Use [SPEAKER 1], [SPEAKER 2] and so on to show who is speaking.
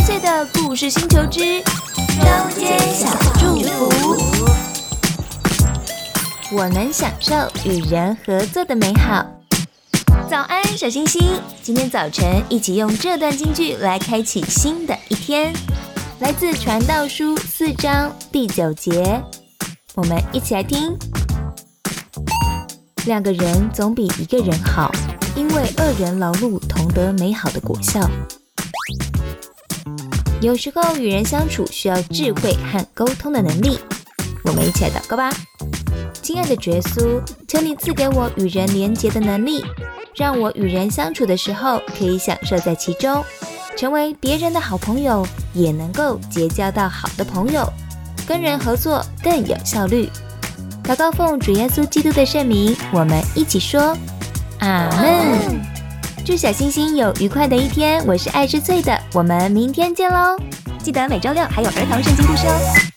[SPEAKER 1] 岁的故事星球之中间小祝福。我能享受与人合作的美好。早安，小星星！今天早晨一起用这段京剧来开启新的一天，来自《传道书》四章第九节，我们一起来听。两个人总比一个人好，因为二人劳碌同得美好的果效。有时候与人相处需要智慧和沟通的能力，我们一起来祷告吧。亲爱的耶稣，求你赐给我与人连结的能力，让我与人相处的时候可以享受在其中，成为别人的好朋友，也能够结交到好的朋友，跟人合作更有效率。祷告奉主耶稣基督的圣名，我们一起说阿门。祝小星星有愉快的一天，我是爱吃脆的，我们明天见喽！记得每周六还有儿童圣经故事哦。